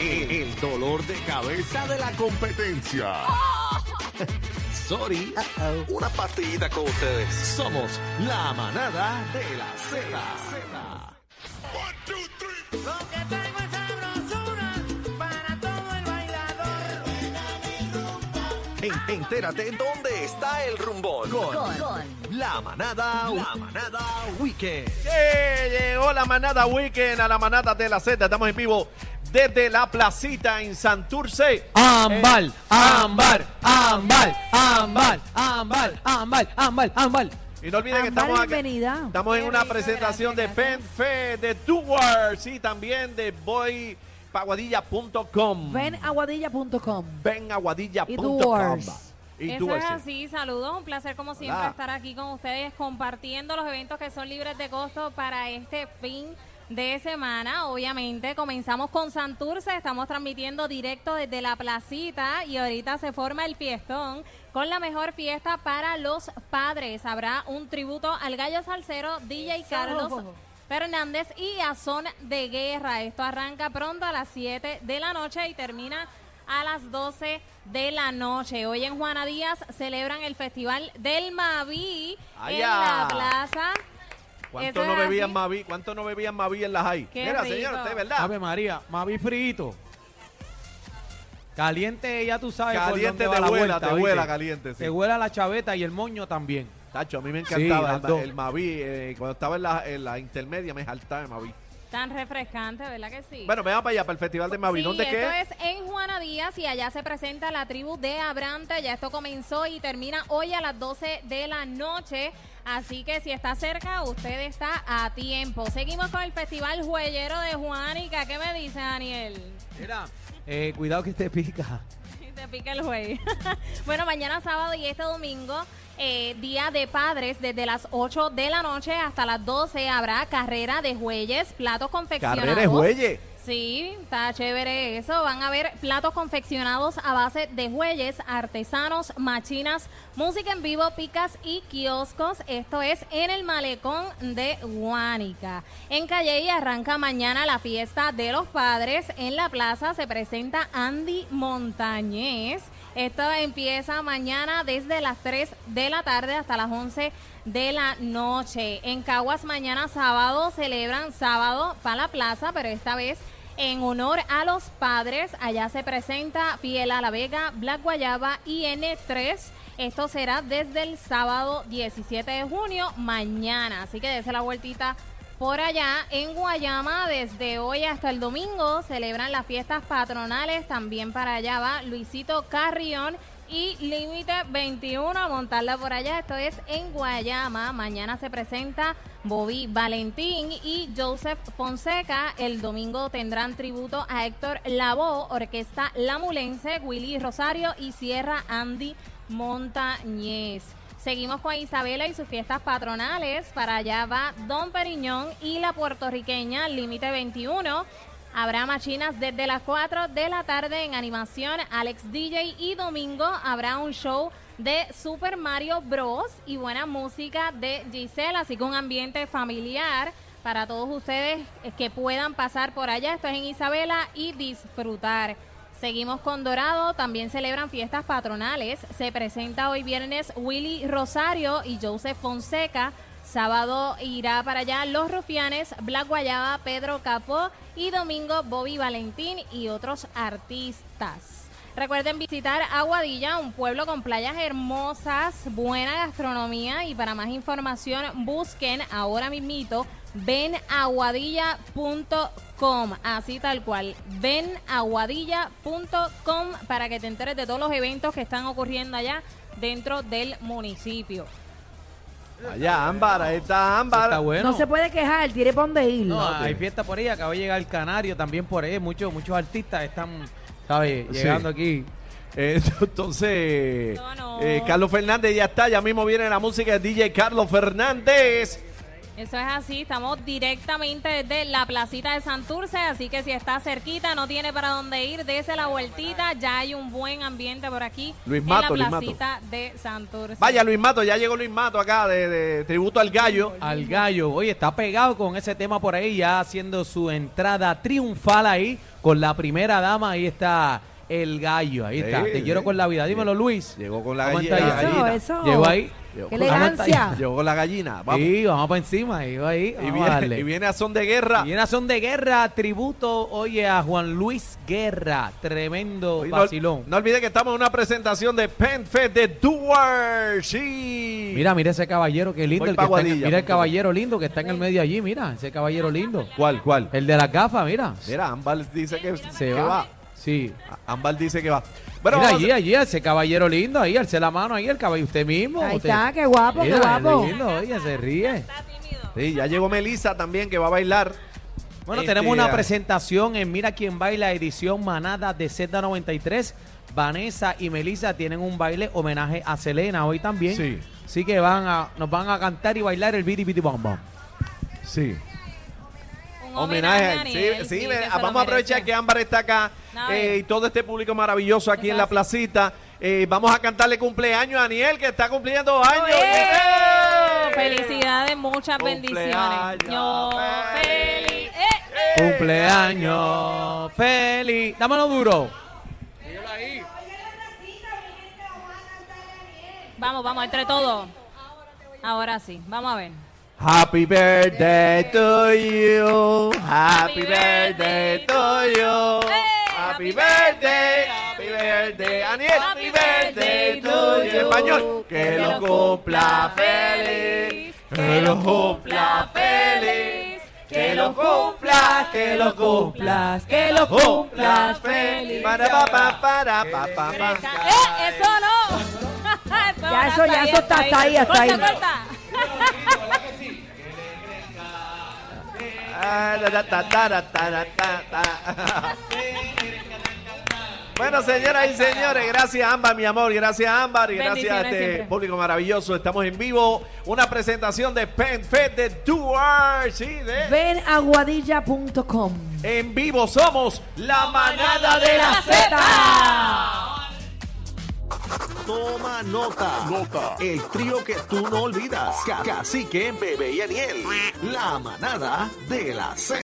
El, el dolor de cabeza de la competencia. Sorry. Una partidita con ustedes. Somos la manada de la Z. Lo que tengo es sabrosura para todo el bailador. En- entérate dónde está el rumbón. Con, la manada, la manada weekend. ¡Eh! Llegó la manada weekend a la manada de la Z. Estamos en vivo desde la placita en Santurce. Ámbar, Eh, ámbar, ámbar, ámbar, ámbar, ámbar, ámbar, ámbar. Y no olviden que estamos bienvenida. Estamos en una presentación de gracias, Pen Fe, de Tours y también de boypaguadilla.com. Venaguadilla.com. Venaguadilla.com. Y Eso es sí. así, saludos, un placer como siempre Hola. estar aquí con ustedes compartiendo los eventos que son libres de costo para este fin de semana. Obviamente comenzamos con Santurce, estamos transmitiendo directo desde la placita y ahorita se forma el fiestón con la mejor fiesta para los padres. Habrá un tributo al gallo salsero DJ Carlos. Fernández y a Son de Guerra. Esto arranca pronto a las 7 de la noche y termina a las 12 de la noche. Hoy en Juana Díaz celebran el Festival del Maví Ay, en la plaza. ¿Cuánto no bebían. Mavi? ¿Cuánto no bebían Mavi en las hay? Qué Mira, rico. señor, usted, ¿verdad? Ave María, Mavi frito. Caliente, ya tú sabes por Caliente dónde va te la vuela, vuelta, te ¿viste? vuela caliente, sí. Te vuela la chaveta y el moño también. Tacho, a mí me encantaba el, el Mavi. eh, cuando estaba en la, en la intermedia me jaltaba de Mavi. Tan refrescante, ¿verdad que sí? Bueno, me va para allá, para el Festival de Mavi. Sí, ¿Dónde esto qué? es en Juana Díaz y allá se presenta la tribu de Abrante. Ya esto comenzó y termina hoy a las 12 de la noche. Así que si está cerca, usted está a tiempo. Seguimos con el Festival Juellero de Juanica. ¿Qué me dice Daniel? Mira, eh, cuidado que te pica. Te pica el juez. bueno, mañana sábado y este domingo, eh, día de padres, desde las 8 de la noche hasta las 12 habrá carrera de jueyes, platos confeccionados. Carrera de Jueyes. Sí, está chévere eso. Van a ver platos confeccionados a base de jueyes, artesanos, machinas, música en vivo, picas y kioscos. Esto es en el malecón de Huánica. En Calle arranca mañana la fiesta de los padres. En la plaza se presenta Andy Montañez. Esto empieza mañana desde las 3 de la tarde hasta las 11 de la noche. En Caguas mañana sábado celebran sábado para la plaza, pero esta vez en honor a los padres. Allá se presenta Fiel a la Vega, Black Guayaba y N3. Esto será desde el sábado 17 de junio, mañana. Así que dése la vueltita por allá en Guayama, desde hoy hasta el domingo, celebran las fiestas patronales. También para allá va Luisito Carrión y Límite 21 a montarla por allá. Esto es en Guayama. Mañana se presenta Bobby Valentín y Joseph Fonseca. El domingo tendrán tributo a Héctor Lavoe, Orquesta Lamulense, Willy Rosario y Sierra Andy Montañez. Seguimos con Isabela y sus fiestas patronales. Para allá va Don Periñón y la puertorriqueña Límite 21. Habrá machinas desde las 4 de la tarde en animación. Alex DJ y domingo habrá un show de Super Mario Bros. y buena música de Giselle, así que un ambiente familiar para todos ustedes eh, que puedan pasar por allá. Esto es en Isabela y disfrutar. Seguimos con Dorado, también celebran fiestas patronales. Se presenta hoy viernes Willy Rosario y Joseph Fonseca. Sábado irá para allá Los Rufianes, Black Guayaba, Pedro Capó y domingo Bobby Valentín y otros artistas. Recuerden visitar Aguadilla, un pueblo con playas hermosas, buena gastronomía y para más información busquen ahora mismito venaguadilla.com, así tal cual, venaguadilla.com para que te enteres de todos los eventos que están ocurriendo allá dentro del municipio. Allá, Ámbar, ahí está Ámbar. Está bueno. No se puede quejar, tiene para dónde ir. No, hay fiesta por ahí, acaba de llegar el Canario también por ahí. Muchos, muchos artistas están, ¿sabes? Llegando aquí. Eh, entonces, No, no. eh, Carlos Fernández ya está, ya mismo viene la música de DJ Carlos Fernández. Eso es así, estamos directamente desde la placita de Santurce, así que si está cerquita, no tiene para dónde ir, dése la vueltita, ya hay un buen ambiente por aquí Luis en Mato, la Luis Mato. placita de Santurce. Vaya Luis Mato, ya llegó Luis Mato acá de, de tributo al gallo. Al gallo. Oye, está pegado con ese tema por ahí, ya haciendo su entrada triunfal ahí con la primera dama. Ahí está el gallo. Ahí está. Sí, Te quiero con la vida. Dímelo, Luis. Llegó con la ¿Cómo gallina. la? Eso, eso. Llegó ahí. Llegó Qué la- elegancia. Llegó con la gallina. Vamos. Sí, vamos para encima. Ahí va ahí. y, a viene, darle. y viene a son de guerra. Y una son de guerra, tributo, oye, a Juan Luis Guerra, tremendo Oye, no, vacilón. no olvide que estamos en una presentación de PenFed de Duar. Sí. Mira, mira ese caballero, qué lindo. El que está en- Guadilla, mira el caballero lindo que está en el medio allí, mira, ese caballero lindo. ¿Cuál, cuál? El de las gafas, mira. Mira, Ámbar dice que, Se que va. va. Sí. Ámbar dice que va. Bueno, mira allí, a- allí, ese caballero lindo, ahí, alce la mano ahí, el caballero, usted mismo. Ahí usted- está, qué guapo, qué guapo. lindo, oye, se ríe. Está tímido. Sí, ya llegó Melissa también que va a bailar. Bueno, Este, tenemos una ah, presentación en Mira quién baila, edición manada de Z93. Vanessa y Melissa tienen un baile homenaje a Selena hoy también. Sí. Así que van a, nos van a cantar y bailar el Bidi Bidi Bam. Sí. Un Homenaje. a Sí, sí, vamos a aprovechar que Ámbar está acá eh, y todo este público maravilloso aquí en la placita. Eh, vamos a cantarle cumpleaños a Aniel que está cumpliendo años. ¡Eh! ¡Eh! Felicidades, muchas bendiciones. Cumpleaños Yo feliz. ¡Eh! Cumpleaños feliz. Dámelo duro. Vamos, vamos, entre todos. Ahora sí, vamos a ver. Happy birthday to you. Happy birthday to you. Happy birthday, happy birthday, Aniel. Happy birthday to you. Español. Que lo cumpla feliz. Que lo cumpla feliz. Que lo cumplas, que lo cumplas, que lo cumplas feliz. Para pa pa para pa pa pa. ¡Eh! ¡Eso no! Eso Ya, eso, ya, eso está- está ahí, está ahí. Bueno, señoras y señores, gracias Ámbar, mi amor, gracias Ámbar y gracias a este siempre. público maravilloso. Estamos en vivo, una presentación de PenFed de Duar, sí, de Ven a guadilla.com. en vivo somos la manada de la Z. Toma nota. Nota. El trío que tú no olvidas. Ca- Cacique, Bebé y Aniel. La manada de la Z.